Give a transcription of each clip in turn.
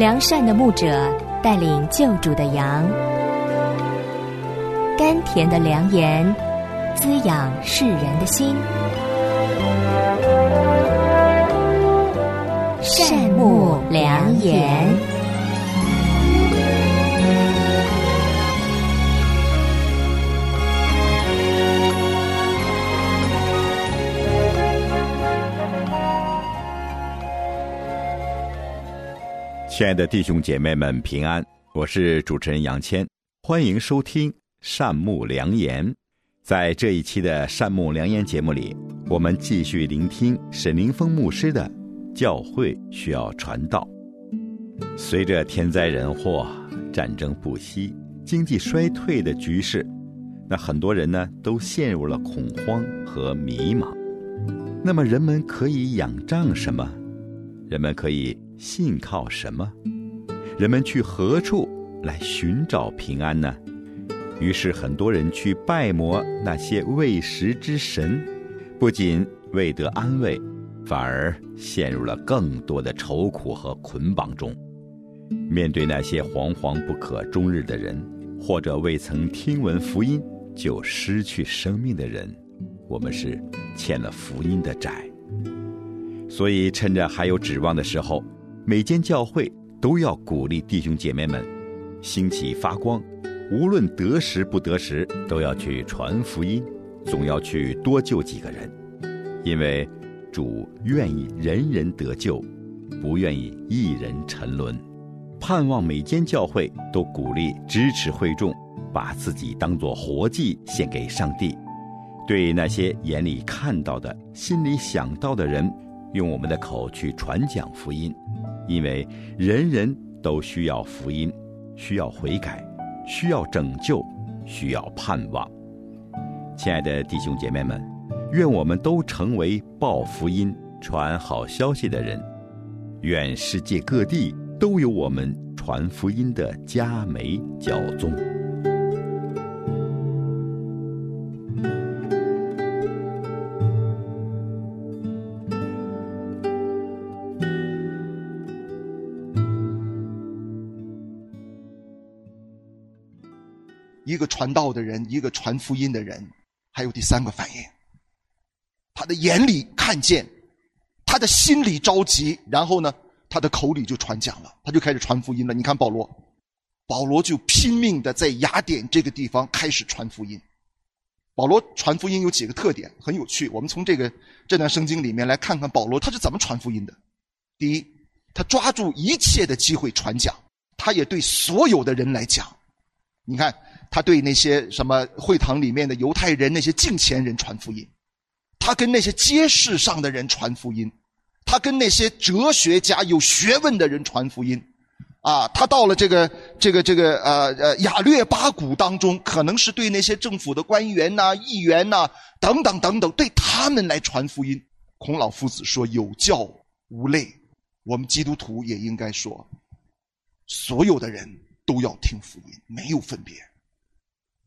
良善的牧者带领救主的羊，甘甜的良言滋养世人的心。善牧良言。亲爱的弟兄姐妹们，平安！我是主持人杨谦，欢迎收听善牧良言。在这一期的善牧良言节目里，我们继续聆听沈凌峰牧师的《教会需要传道》。随着天灾人祸、战争不息、经济衰退的局势，那很多人呢都陷入了恐慌和迷茫。那么，人们可以仰仗什么？人们可以。信靠什么？人们去何处来寻找平安呢？于是很多人去拜摩那些未食之神，不仅未得安慰，反而陷入了更多的愁苦和捆绑中。面对那些惶惶不可终日的人，或者未曾听闻福音就失去生命的人，我们是欠了福音的债。所以趁着还有指望的时候。每间教会都要鼓励弟兄姐妹们兴起发光，无论得时不得时，都要去传福音，总要去多救几个人，因为主愿意人人得救，不愿意一人沉沦。盼望每间教会都鼓励支持会众，把自己当作活祭献给上帝，对那些眼里看到的、心里想到的人，用我们的口去传讲福音。因为人人都需要福音，需要悔改，需要拯救，需要盼望。亲爱的弟兄姐妹们，愿我们都成为报福音、传好消息的人。愿世界各地都有我们传福音的佳美教宗。一个传道的人，一个传福音的人，还有第三个反应，他的眼里看见，他的心里着急，然后呢，他的口里就传讲了，他就开始传福音了。你看保罗，保罗就拼命的在雅典这个地方开始传福音。保罗传福音有几个特点，很有趣。我们从这个这段圣经里面来看看保罗他是怎么传福音的。第一，他抓住一切的机会传讲，他也对所有的人来讲。你看。他对那些什么会堂里面的犹太人、那些敬虔人传福音，他跟那些街市上的人传福音，他跟那些哲学家、有学问的人传福音，啊，他到了这个这个这个呃呃雅略巴谷当中，可能是对那些政府的官员呐、议员呐等等等等，对他们来传福音。孔老夫子说：“有教无类。”我们基督徒也应该说，所有的人都要听福音，没有分别。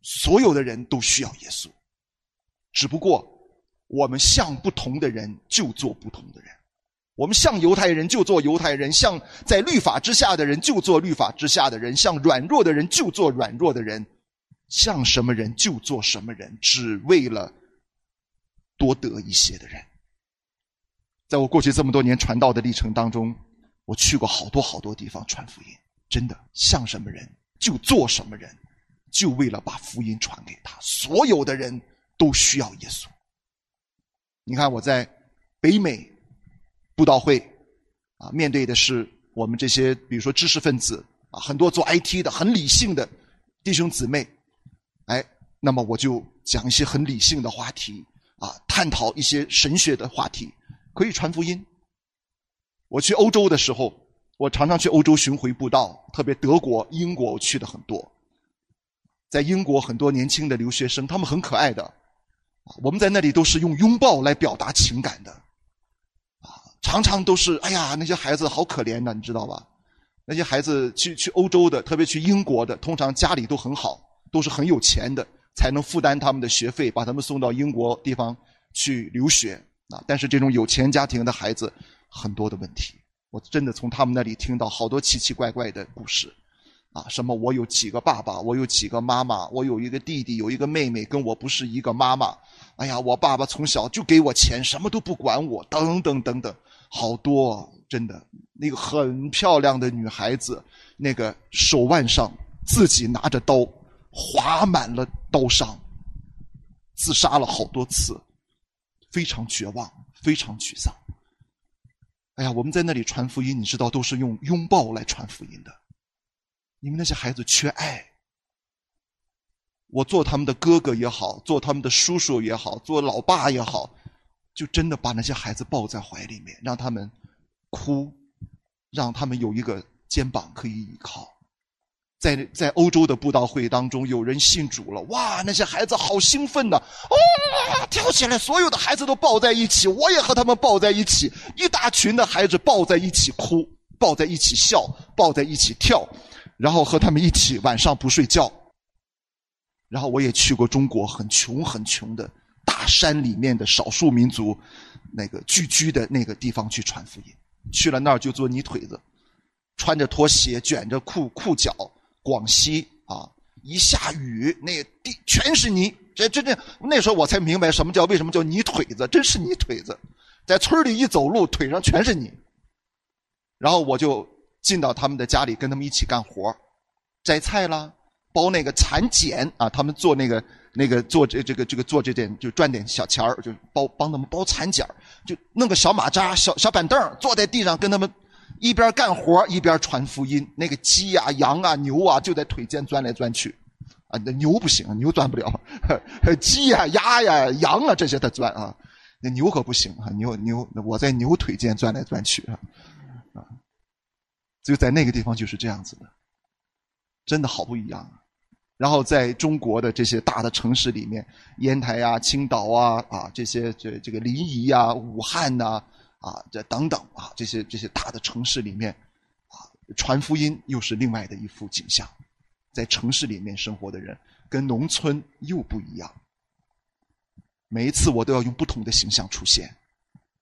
所有的人都需要耶稣，只不过我们像不同的人就做不同的人，我们像犹太人就做犹太人，像在律法之下的人就做律法之下的人，像软弱的人就做软弱的人，像什么人就做什么人，只为了多得一些的人。在我过去这么多年传道的历程当中，我去过好多好多地方传福音，真的像什么人就做什么人。就为了把福音传给他，所有的人都需要耶稣。你看我在北美布道会啊，面对的是我们这些，比如说知识分子啊，很多做 IT 的很理性的弟兄姊妹，哎，那么我就讲一些很理性的话题啊，探讨一些神学的话题，可以传福音。我去欧洲的时候，我常常去欧洲巡回布道，特别德国、英国，我去的很多。在英国，很多年轻的留学生，他们很可爱的，我们在那里都是用拥抱来表达情感的，啊，常常都是，哎呀，那些孩子好可怜呐，你知道吧？那些孩子去去欧洲的，特别去英国的，通常家里都很好，都是很有钱的，才能负担他们的学费，把他们送到英国地方去留学啊。但是这种有钱家庭的孩子，很多的问题，我真的从他们那里听到好多奇奇怪怪的故事，啊，什么我有几个爸爸，我有几个妈妈，我有一个弟弟，有一个妹妹，跟我不是一个妈妈。哎呀，我爸爸从小就给我钱，什么都不管我，等等等等，好多真的。那个很漂亮的女孩子，那个手腕上自己拿着刀，划满了刀伤，自杀了好多次，非常绝望，非常沮丧。哎呀，我们在那里传福音，你知道都是用拥抱来传福音的，你们那些孩子缺爱。我做他们的哥哥也好，做他们的叔叔也好，做老爸也好，就真的把那些孩子抱在怀里面，让他们哭，让他们有一个肩膀可以依靠。在在欧洲的布道会当中，有人信主了，哇，那些孩子好兴奋呐！哦，跳起来，所有的孩子都抱在一起，我也和他们抱在一起，一大群的孩子抱在一起哭，抱在一起笑，抱在一起跳，然后和他们一起晚上不睡觉。然后我也去过中国很穷很穷的大山里面的少数民族那个聚居的那个地方去传福音，去了那儿就做泥腿子，穿着拖鞋卷着裤裤脚，广西啊，一下雨那地全是泥，这真正那时候我才明白什么叫为什么叫泥腿子，真是泥腿子，在村里一走路腿上全是泥。然后我就进到他们的家里跟他们一起干活，摘菜啦。包那个蚕茧啊，他们做那个那个做这这个这个做这点就赚点小钱儿，就包帮他们包蚕茧就弄个小马扎、小小板凳坐在地上跟他们一边干活一边传福音。那个鸡呀、羊啊、牛啊就在腿间钻来钻去，啊，那牛不行，牛钻不了。鸡呀、鸭呀、羊啊这些它钻啊，那牛可不行啊，牛牛我在牛腿间钻来钻去，啊，就在那个地方就是这样子的，真的好不一样啊。然后在中国的这些大的城市里面，烟台啊、青岛啊、啊这些这这个临沂啊、武汉呐、啊这等等啊这些这些大的城市里面，啊传福音又是另外的一幅景象。在城市里面生活的人跟农村又不一样。每一次我都要用不同的形象出现，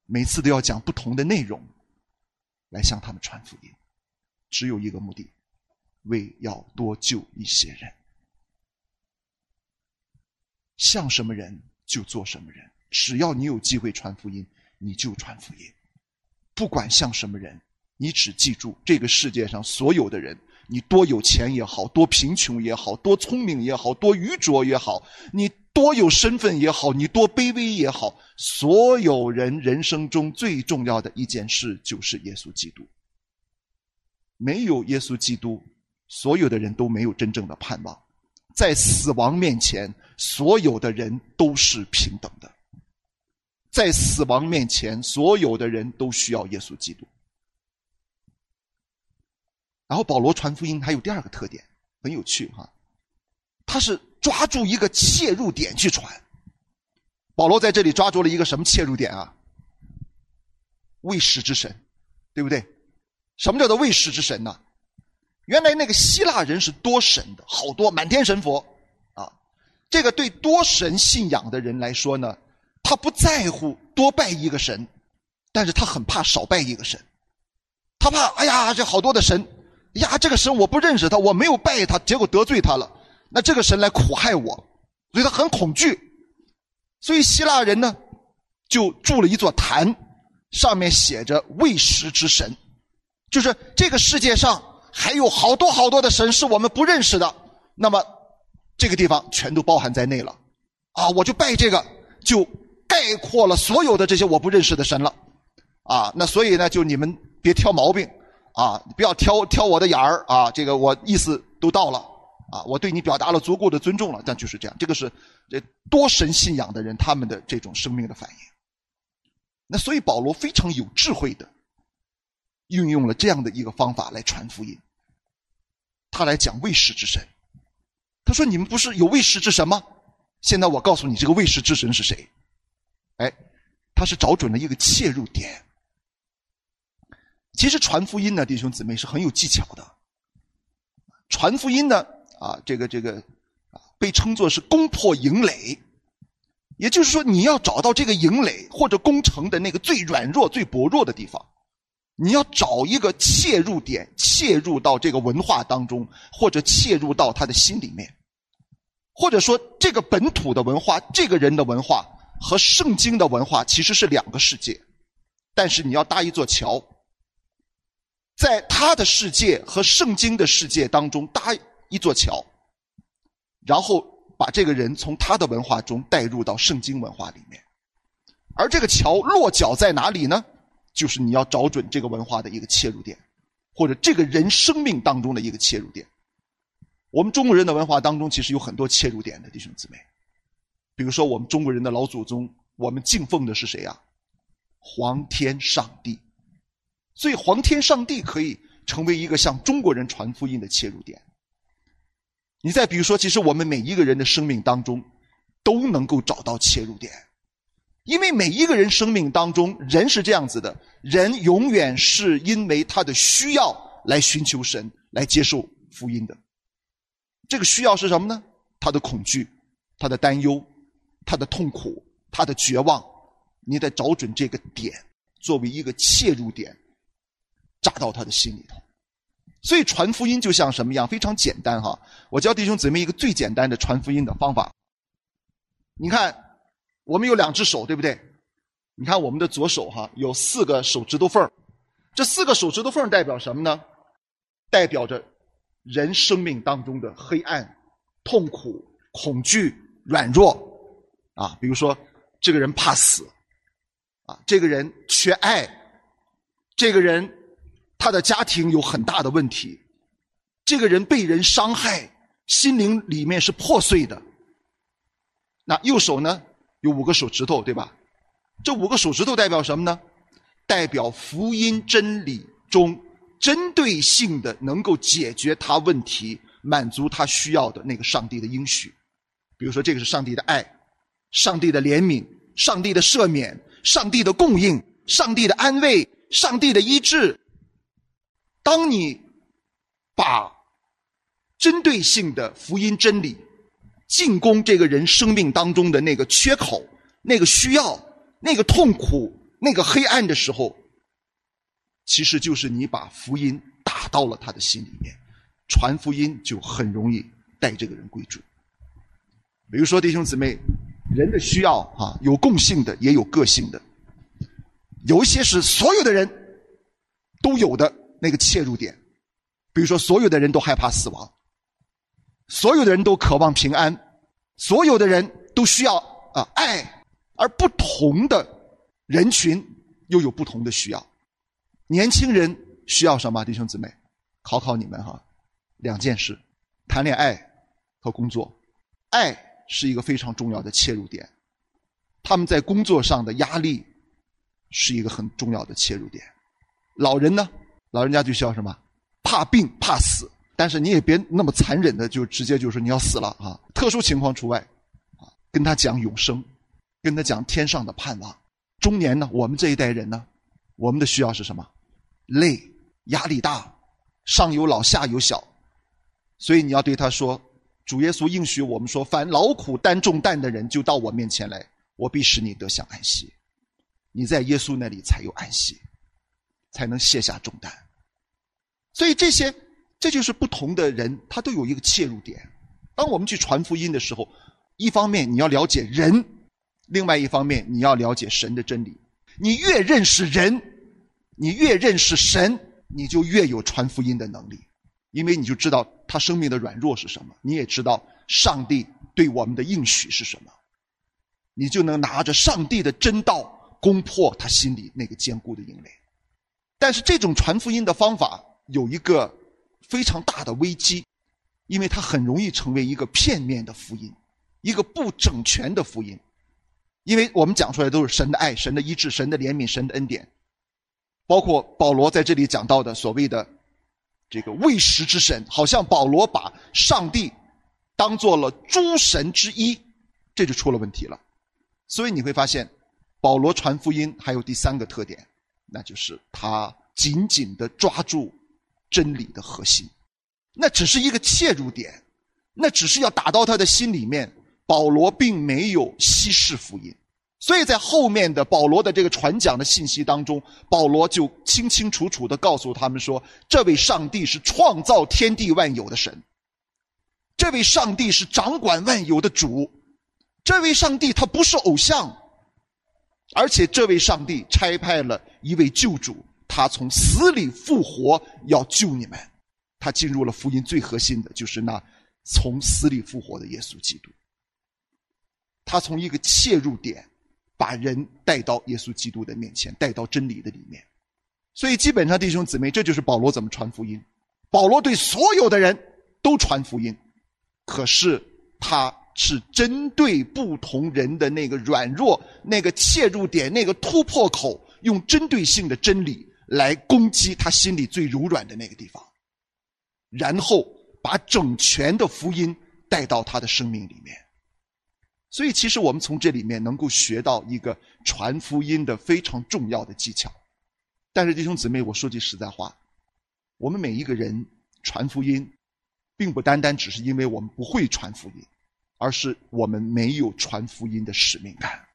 每次都要讲不同的内容，来向他们传福音，只有一个目的，为要多救一些人。像什么人就做什么人，只要你有机会传福音，你就传福音。不管像什么人，你只记住这个世界上所有的人，你多有钱也好，多贫穷也好，多聪明也好，多愚拙也好，你多有身份也好，你多卑微也好，所有人人生中最重要的一件事就是耶稣基督。没有耶稣基督，所有的人都没有真正的盼望。在死亡面前，所有的人都是平等的。在死亡面前，所有的人都需要耶稣基督。然后保罗传福音还有第二个特点，很有趣哈，他是抓住一个切入点去传。保罗在这里抓住了一个什么切入点啊？未始之神，对不对？什么叫做卫士之神呢？原来那个希腊人是多神的，好多满天神佛，啊，这个对多神信仰的人来说呢，他不在乎多拜一个神，但是他很怕少拜一个神，他怕哎呀这好多的神，呀这个神我不认识他，我没有拜他，结果得罪他了，那这个神来苦害我，所以他很恐惧，所以希腊人呢就筑了一座坛，上面写着未食之神，就是这个世界上。还有好多好多的神是我们不认识的，那么这个地方全都包含在内了，啊，我就拜这个，就概括了所有的这些我不认识的神了，啊，那所以呢，就你们别挑毛病，啊，不要挑挑我的眼儿，啊，这个我意思都到了，啊，我对你表达了足够的尊重了，但就是这样，这个是这多神信仰的人他们的这种生命的反应，那所以保罗非常有智慧的。运用了这样的一个方法来传福音，他来讲卫士之神。他说：“你们不是有卫士之神吗？现在我告诉你，这个卫士之神是谁？哎，他是找准了一个切入点。其实传福音呢，弟兄姊妹是很有技巧的。传福音呢，啊，这个这个啊，被称作是攻破营垒，也就是说，你要找到这个营垒或者攻城的那个最软弱、最薄弱的地方。”你要找一个切入点，切入到这个文化当中，或者切入到他的心里面，或者说这个本土的文化，这个人的文化和圣经的文化其实是两个世界，但是你要搭一座桥，在他的世界和圣经的世界当中搭一座桥，然后把这个人从他的文化中带入到圣经文化里面，而这个桥落脚在哪里呢？就是你要找准这个文化的一个切入点，或者这个人生命当中的一个切入点。我们中国人的文化当中其实有很多切入点的弟兄姊妹，比如说我们中国人的老祖宗，我们敬奉的是谁啊？皇天上帝，所以皇天上帝可以成为一个向中国人传福音的切入点。你再比如说，其实我们每一个人的生命当中都能够找到切入点。因为每一个人生命当中，人是这样子的，人永远是因为他的需要来寻求神，来接受福音的。这个需要是什么呢？他的恐惧，他的担忧，他的痛苦，他的绝望。你得找准这个点，作为一个切入点，扎到他的心里头。所以传福音就像什么样？非常简单哈！我教弟兄姊妹一个最简单的传福音的方法。你看。我们有两只手，对不对？你看我们的左手哈，有四个手指头缝这四个手指头缝代表什么呢？代表着人生命当中的黑暗、痛苦、恐惧、软弱啊。比如说，这个人怕死啊，这个人缺爱，这个人他的家庭有很大的问题，这个人被人伤害，心灵里面是破碎的。那右手呢？有五个手指头，对吧？这五个手指头代表什么呢？代表福音真理中针对性的能够解决他问题、满足他需要的那个上帝的应许。比如说，这个是上帝的爱、上帝的怜悯、上帝的赦免、上帝的供应、上帝的安慰、上帝的医治。当你把针对性的福音真理。进攻这个人生命当中的那个缺口、那个需要、那个痛苦、那个黑暗的时候，其实就是你把福音打到了他的心里面，传福音就很容易带这个人归主。比如说弟兄姊妹，人的需要啊，有共性的，也有个性的，有一些是所有的人都有的那个切入点，比如说所有的人都害怕死亡。所有的人都渴望平安，所有的人都需要啊爱，而不同的人群又有不同的需要。年轻人需要什么？弟兄姊妹，考考你们哈，两件事：谈恋爱和工作。爱是一个非常重要的切入点，他们在工作上的压力是一个很重要的切入点。老人呢，老人家就需要什么？怕病怕死。但是你也别那么残忍的，就直接就说你要死了啊！特殊情况除外，啊，跟他讲永生，跟他讲天上的盼望。中年呢，我们这一代人呢，我们的需要是什么？累，压力大，上有老下有小，所以你要对他说：主耶稣应许我们说，凡劳苦担重担的人，就到我面前来，我必使你得享安息。你在耶稣那里才有安息，才能卸下重担。所以这些。这就是不同的人，他都有一个切入点。当我们去传福音的时候，一方面你要了解人，另外一方面你要了解神的真理。你越认识人，你越认识神，你就越有传福音的能力，因为你就知道他生命的软弱是什么，你也知道上帝对我们的应许是什么，你就能拿着上帝的真道攻破他心里那个坚固的营垒。但是这种传福音的方法有一个。非常大的危机，因为它很容易成为一个片面的福音，一个不整全的福音。因为我们讲出来都是神的爱、神的医治、神的怜悯、神的恩典，包括保罗在这里讲到的所谓的这个喂食之神，好像保罗把上帝当做了诸神之一，这就出了问题了。所以你会发现，保罗传福音还有第三个特点，那就是他紧紧的抓住。真理的核心，那只是一个切入点，那只是要打到他的心里面。保罗并没有稀释福音，所以在后面的保罗的这个传讲的信息当中，保罗就清清楚楚的告诉他们说：这位上帝是创造天地万有的神，这位上帝是掌管万有的主，这位上帝他不是偶像，而且这位上帝差派了一位救主，他从死里复活，要救你们。他进入了福音最核心的，就是那从死里复活的耶稣基督。他从一个切入点。把人带到耶稣基督的面前，带到真理的里面。所以，基本上弟兄姊妹，这就是保罗怎么传福音。保罗对所有的人都传福音，可是他是针对不同人的那个软弱、那个切入点、那个突破口，用针对性的真理来攻击他心里最柔软的那个地方，然后把整全的福音带到他的生命里面。所以，其实我们从这里面能够学到一个传福音的非常重要的技巧。但是，弟兄姊妹，我说句实在话，我们每一个人传福音，并不单单只是因为我们不会传福音，而是我们没有传福音的使命感。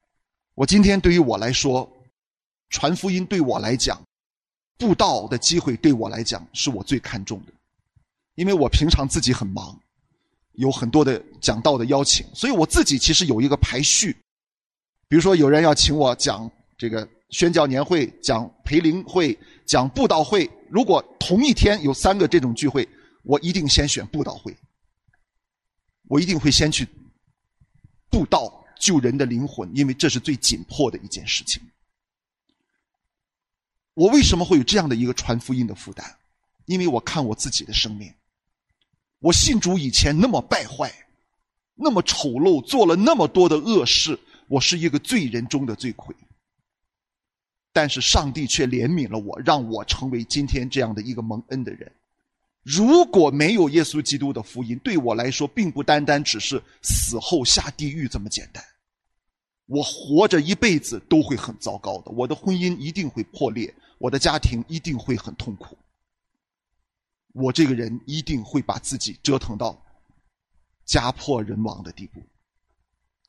我今天对于我来说，传福音对我来讲，布道的机会对我来讲是我最看重的，因为我平常自己很忙。有很多的讲道的邀请，所以我自己其实有一个排序。比如说，有人要请我讲这个宣教年会、讲培灵会、讲布道会，如果同一天有三个这种聚会，我一定先选布道会。我一定会先去布道救人的灵魂，因为这是最紧迫的一件事情。我为什么会有这样的一个传福音的负担？因为我看我自己的生命。我信主以前那么败坏，那么丑陋，做了那么多的恶事，我是一个罪人中的罪魁。但是上帝却怜悯了我，让我成为今天这样的一个蒙恩的人。如果没有耶稣基督的福音，对我来说，并不单单只是死后下地狱这么简单。我活着一辈子都会很糟糕的，我的婚姻一定会破裂，我的家庭一定会很痛苦。我这个人一定会把自己折腾到家破人亡的地步。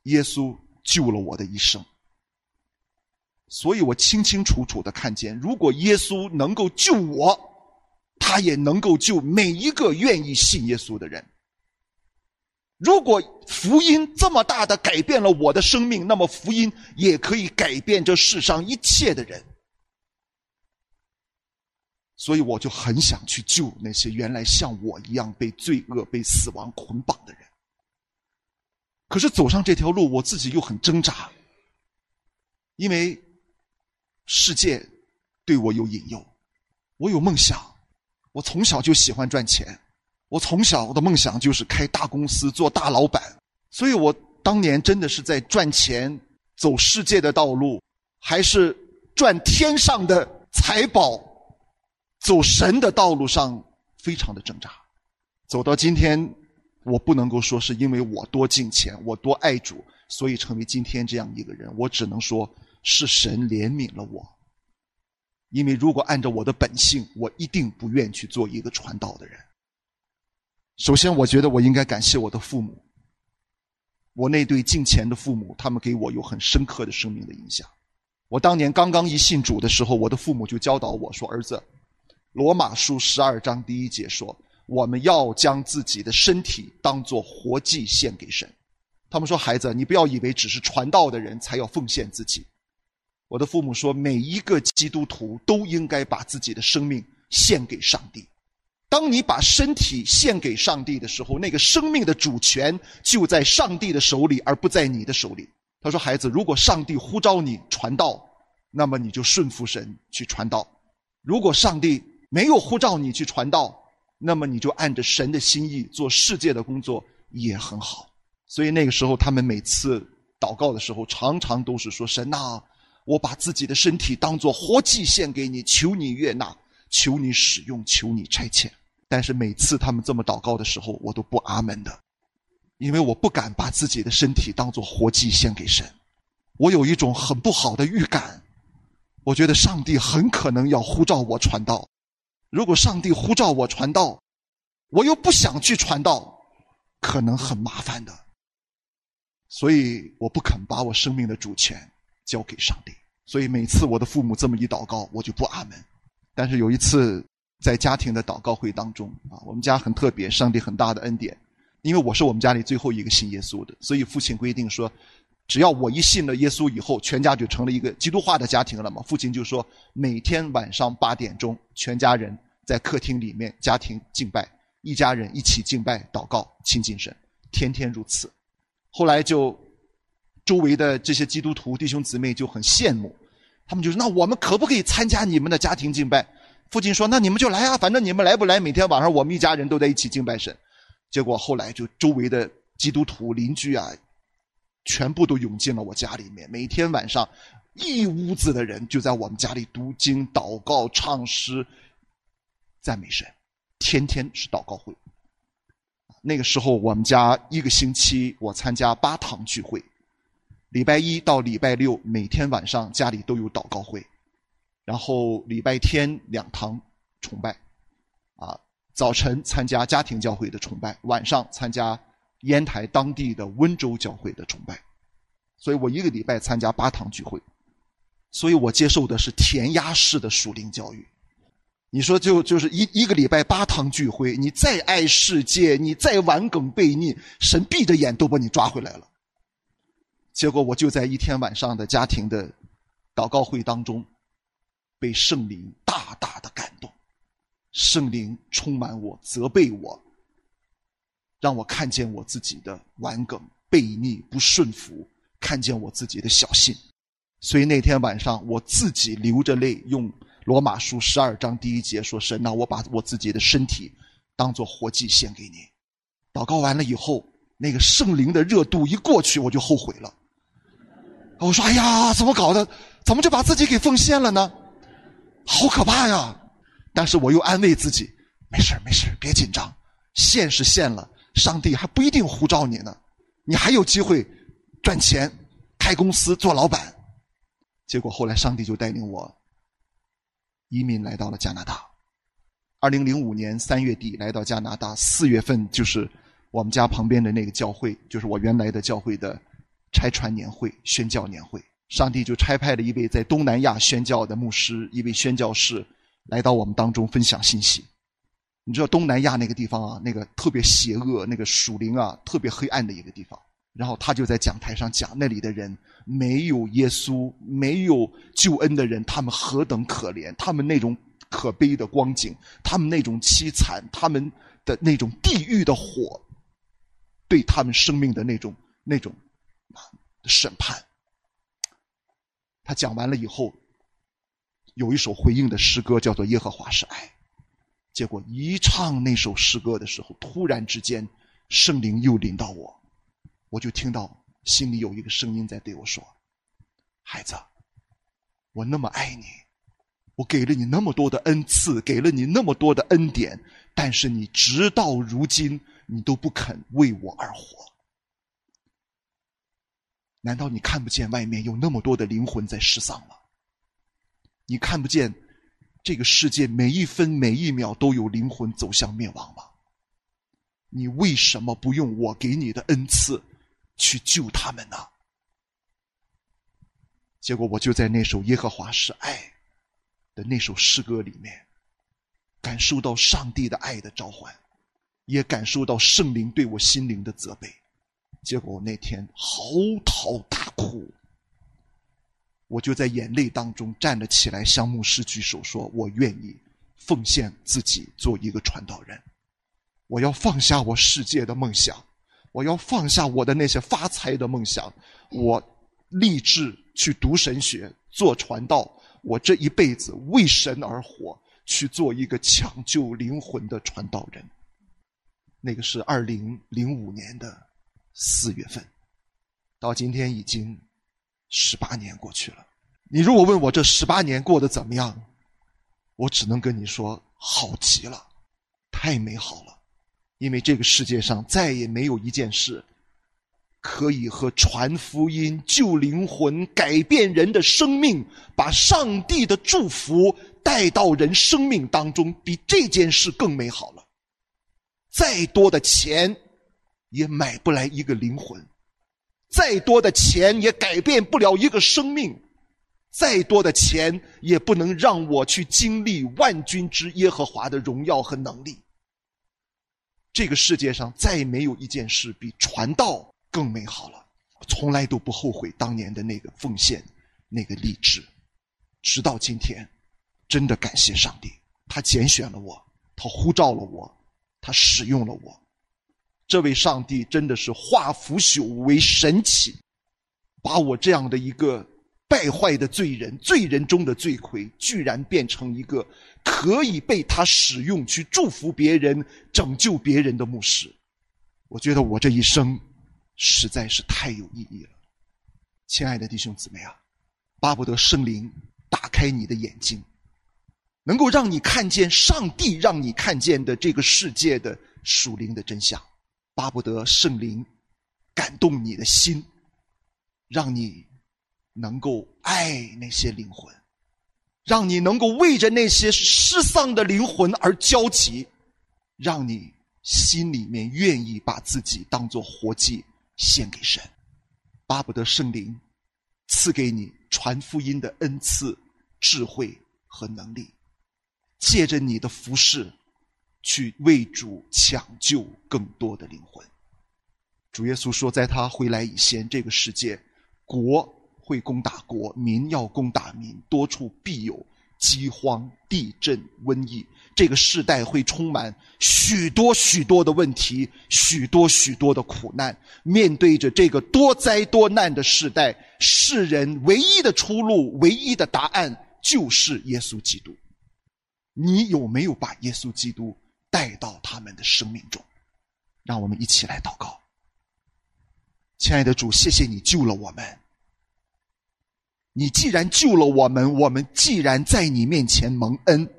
耶稣救了我的一生，所以我清清楚楚的看见，如果耶稣能够救我，他也能够救每一个愿意信耶稣的人。如果福音这么大的改变了我的生命，那么福音也可以改变这世上一切的人。所以我就很想去救那些原来像我一样被罪恶、被死亡捆绑的人。可是走上这条路，我自己又很挣扎，因为世界对我有引诱。我有梦想，我从小就喜欢赚钱，我从小我的梦想就是开大公司、做大老板。所以我当年真的是在赚钱、走世界的道路，还是赚天上的财宝。走神的道路上非常的挣扎，走到今天，我不能够说是因为我多敬虔，我多爱主，所以成为今天这样一个人。我只能说是神怜悯了我，因为如果按照我的本性，我一定不愿去做一个传道的人。首先，我觉得我应该感谢我的父母，我那对敬虔的父母，他们给我有很深刻的生命的影响。我当年刚刚一信主的时候，我的父母就教导我说：“儿子。”罗马书十二章第一节说：“我们要将自己的身体当作活祭献给神。”他们说：“孩子，你不要以为只是传道的人才要奉献自己。”我的父母说：“每一个基督徒都应该把自己的生命献给上帝。当你把身体献给上帝的时候，那个生命的主权就在上帝的手里，而不在你的手里。”他说：“孩子，如果上帝呼召你传道，那么你就顺服神去传道；如果上帝……”没有呼召你去传道，那么你就按着神的心意做世界的工作也很好。所以那个时候，他们每次祷告的时候，常常都是说：“神呐，我把自己的身体当做活祭献给你，求你悦纳，求你使用，求你差遣。”但是每次他们这么祷告的时候，我都不阿门的，因为我不敢把自己的身体当做活祭献给神。我有一种很不好的预感，我觉得上帝很可能要呼召我传道。如果上帝呼召我传道，我又不想去传道，可能很麻烦的。所以我不肯把我生命的主权交给上帝。所以每次我的父母这么一祷告，我就不阿门。但是有一次在家庭的祷告会当中啊，我们家很特别，上帝很大的恩典，因为我是我们家里最后一个信耶稣的，所以父亲规定说。只要我一信了耶稣以后，全家就成了一个基督化的家庭了嘛。父亲就说，每天晚上八点钟，全家人在客厅里面家庭敬拜，一家人一起敬拜、祷告、亲近神，天天如此。后来就周围的这些基督徒弟兄姊妹就很羡慕，他们就说：“那我们可不可以参加你们的家庭敬拜？”父亲说：“那你们就来啊，反正你们来不来，每天晚上我们一家人都在一起敬拜神。”结果后来就周围的基督徒邻居啊。全部都涌进了我家里面，每天晚上，一屋子的人就在我们家里读经、祷告、唱诗、赞美神，天天是祷告会。那个时候，我们家一个星期我参加八堂聚会，礼拜一到礼拜六每天晚上家里都有祷告会，然后礼拜天两堂崇拜，啊，早晨参加家庭教会的崇拜，晚上参加。烟台当地的温州教会的崇拜，所以我一个礼拜参加八堂聚会，所以我接受的是填鸭式的属灵教育。你说就就是一一个礼拜八堂聚会，你再爱世界，你再玩梗悖逆，神闭着眼都把你抓回来了。结果我就在一天晚上的家庭的祷告会当中，被圣灵大大的感动，圣灵充满我，责备我。让我看见我自己的顽梗、悖逆、不顺服，看见我自己的小心，所以那天晚上我自己流着泪，用罗马书十二章第一节说：“神呐，我把我自己的身体当做活祭献给你。”祷告完了以后，那个圣灵的热度一过去，我就后悔了。我说：“哎呀，怎么搞的？怎么就把自己给奉献了呢？好可怕呀！”但是我又安慰自己：“没事没事别紧张，献是献了。”上帝还不一定呼召你呢，你还有机会赚钱、开公司、做老板。结果后来上帝就带领我移民来到了加拿大。二零零五年三月底来到加拿大，四月份就是我们家旁边的那个教会，就是我原来的教会的拆船年会、宣教年会。上帝就差派了一位在东南亚宣教的牧师，一位宣教士来到我们当中分享信息。你知道东南亚那个地方啊，那个特别邪恶，那个属灵啊，特别黑暗的一个地方。然后他就在讲台上讲，那里的人没有耶稣，没有救恩的人，他们何等可怜，他们那种可悲的光景，他们那种凄惨，他们的那种地狱的火，对他们生命的那种那种审判。他讲完了以后，有一首回应的诗歌，叫做《耶和华是爱》。结果一唱那首诗歌的时候，突然之间，圣灵又临到我，我就听到心里有一个声音在对我说：“孩子，我那么爱你，我给了你那么多的恩赐，给了你那么多的恩典，但是你直到如今，你都不肯为我而活。难道你看不见外面有那么多的灵魂在失丧吗？你看不见？”这个世界每一分每一秒都有灵魂走向灭亡吗？你为什么不用我给你的恩赐去救他们呢？结果我就在那首《耶和华是爱》的那首诗歌里面，感受到上帝的爱的召唤，也感受到圣灵对我心灵的责备。结果我那天嚎啕大哭。我就在眼泪当中站了起来，向牧师举手说：“我愿意奉献自己做一个传道人，我要放下我世界的梦想，我要放下我的那些发财的梦想，我立志去读神学、做传道。我这一辈子为神而活，去做一个抢救灵魂的传道人。”那个是二零零五年的四月份，到今天已经。十八年过去了，你如果问我这十八年过得怎么样，我只能跟你说好极了，太美好了，因为这个世界上再也没有一件事，可以和传福音、救灵魂、改变人的生命、把上帝的祝福带到人生命当中，比这件事更美好了。再多的钱，也买不来一个灵魂。再多的钱也改变不了一个生命，再多的钱也不能让我去经历万军之耶和华的荣耀和能力。这个世界上再没有一件事比传道更美好了，我从来都不后悔当年的那个奉献，那个励志。直到今天，真的感谢上帝，他拣选了我，他呼召了我，他使用了我。这位上帝真的是化腐朽为神奇，把我这样的一个败坏的罪人、罪人中的罪魁，居然变成一个。可以被他使用去祝福别人、拯救别人的牧师，我觉得我这一生实在是太有意义了。亲爱的弟兄姊妹啊，巴不得圣灵打开你的眼睛，能够让你看见上帝让你看见的这个世界的属灵的真相。巴不得圣灵感动你的心，让你能够爱那些灵魂。让你能够为着那些失丧的灵魂而焦急，让你心里面愿意把自己当做活祭献给神，巴不得圣灵赐给你传福音的恩赐、智慧和能力，借着你的服饰去为主抢救更多的灵魂。主耶稣说，在他回来以前，这个世界国。会攻打国民，要攻打民，多处必有饥荒、地震、瘟疫。这个世代会充满许多许多的问题，许多许多的苦难。面对着这个多灾多难的时代，世人唯一的出路、唯一的答案就是耶稣基督。你有没有把耶稣基督带到他们的生命中？让我们一起来祷告。亲爱的主，谢谢你救了我们。你既然救了我们，我们既然在你面前蒙恩，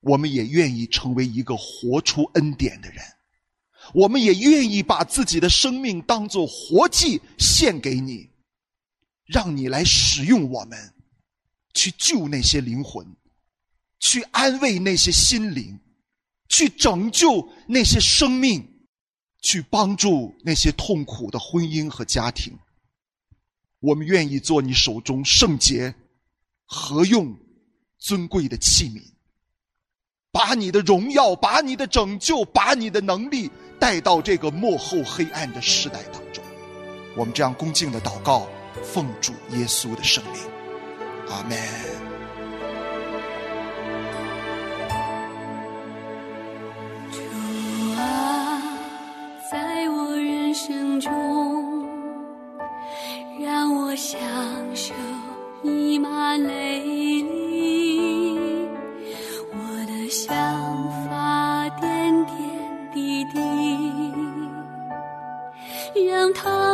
我们也愿意成为一个活出恩典的人。我们也愿意把自己的生命当做活祭献给你，让你来使用我们，去救那些灵魂，去安慰那些心灵，去拯救那些生命，去帮助那些痛苦的婚姻和家庭。我们愿意做你手中圣洁、合用、尊贵的器皿，把你的荣耀、把你的拯救、把你的能力带到这个幕后黑暗的时代当中。我们这样恭敬的祷告，奉主耶稣的圣名，阿门。中。让我享受溢满泪里，我的想法点点滴滴，让他